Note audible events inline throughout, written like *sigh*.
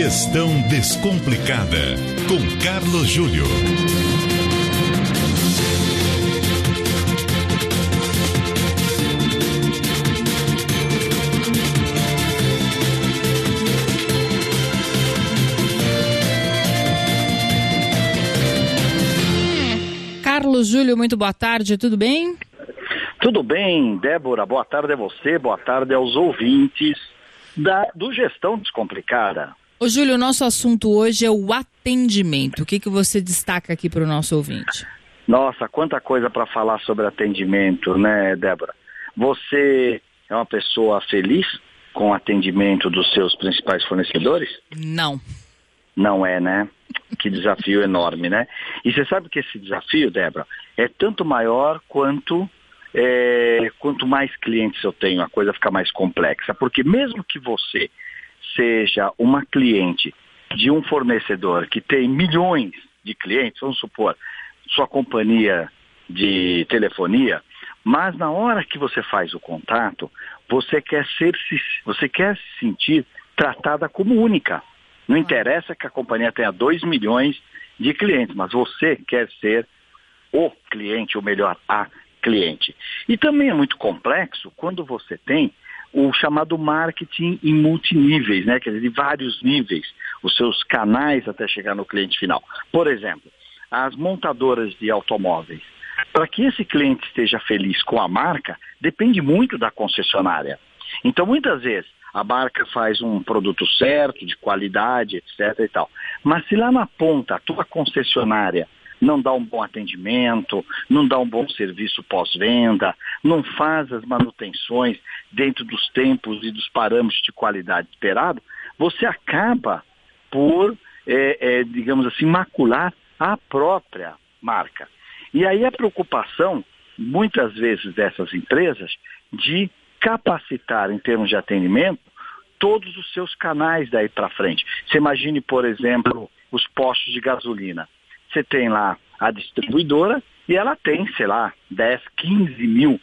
Gestão Descomplicada, com Carlos Júlio. Carlos Júlio, muito boa tarde, tudo bem? Tudo bem, Débora, boa tarde a você, boa tarde aos ouvintes da, do Gestão Descomplicada. Ô Júlio, o nosso assunto hoje é o atendimento. O que, que você destaca aqui para o nosso ouvinte? Nossa, quanta coisa para falar sobre atendimento, né, Débora? Você é uma pessoa feliz com o atendimento dos seus principais fornecedores? Não. Não é, né? Que desafio enorme, né? E você sabe que esse desafio, Débora, é tanto maior quanto é, quanto mais clientes eu tenho, a coisa fica mais complexa. Porque mesmo que você seja uma cliente de um fornecedor que tem milhões de clientes, vamos supor, sua companhia de telefonia, mas na hora que você faz o contato, você quer ser, você quer se sentir tratada como única. Não interessa que a companhia tenha 2 milhões de clientes, mas você quer ser o cliente, ou melhor, a cliente. E também é muito complexo quando você tem o chamado marketing em multiníveis, né? quer dizer, de vários níveis, os seus canais até chegar no cliente final. Por exemplo, as montadoras de automóveis. Para que esse cliente esteja feliz com a marca, depende muito da concessionária. Então, muitas vezes, a marca faz um produto certo, de qualidade, etc. e tal. Mas se lá na ponta a tua concessionária não dá um bom atendimento, não dá um bom serviço pós-venda, não faz as manutenções dentro dos tempos e dos parâmetros de qualidade esperado, você acaba por, é, é, digamos assim, macular a própria marca. E aí a preocupação, muitas vezes, dessas empresas de capacitar em termos de atendimento todos os seus canais daí para frente. Você imagine, por exemplo, os postos de gasolina. Você tem lá a distribuidora e ela tem, sei lá, 10, 15 mil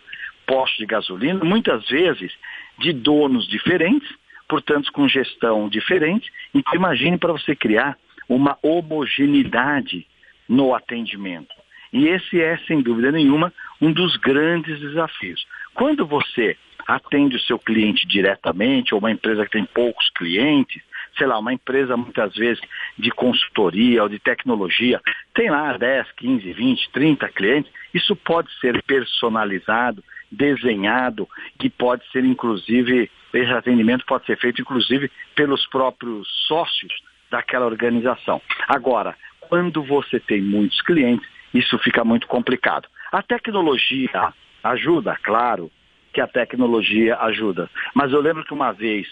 postos de gasolina, muitas vezes de donos diferentes, portanto com gestão diferente. Então imagine para você criar uma homogeneidade no atendimento. E esse é, sem dúvida nenhuma, um dos grandes desafios. Quando você atende o seu cliente diretamente, ou uma empresa que tem poucos clientes, sei lá, uma empresa muitas vezes de consultoria ou de tecnologia, tem lá 10, 15, 20, 30 clientes, isso pode ser personalizado, desenhado, que pode ser inclusive, esse atendimento pode ser feito inclusive pelos próprios sócios daquela organização. Agora, quando você tem muitos clientes, isso fica muito complicado. A tecnologia ajuda, claro que a tecnologia ajuda. Mas eu lembro que uma vez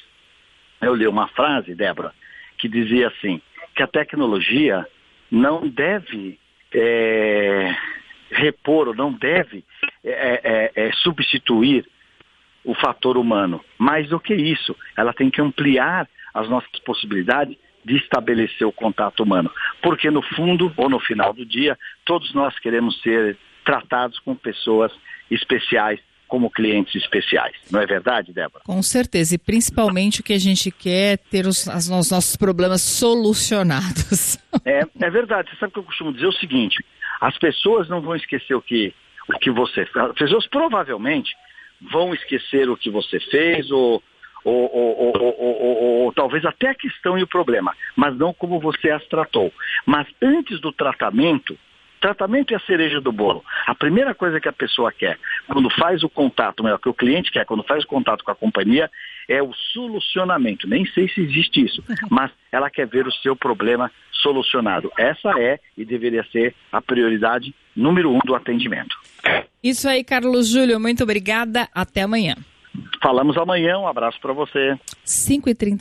eu li uma frase, Débora, que dizia assim, que a tecnologia não deve é, repor ou não deve é, é, é, substituir o fator humano. Mais do que isso, ela tem que ampliar as nossas possibilidades de estabelecer o contato humano. Porque no fundo, ou no final do dia, todos nós queremos ser tratados com pessoas especiais como clientes especiais. Não é verdade, Débora? Com certeza. E principalmente o que a gente quer é ter os, os nossos problemas solucionados. *laughs* É, é verdade. Você sabe que eu costumo dizer o seguinte: as pessoas não vão esquecer o que, o que você fez. As pessoas provavelmente vão esquecer o que você fez ou ou, ou, ou, ou, talvez até a questão e o problema, mas não como você as tratou. Mas antes do tratamento, tratamento é a cereja do bolo. A primeira coisa que a pessoa quer, quando faz o contato, melhor, que o cliente quer, quando faz o contato com a companhia, é o solucionamento. Nem sei se existe isso, *laughs* mas ela quer ver o seu problema solucionado. Essa é e deveria ser a prioridade número um do atendimento. Isso aí, Carlos Júlio. Muito obrigada. Até amanhã. Falamos amanhã. Um abraço para você. 5h30.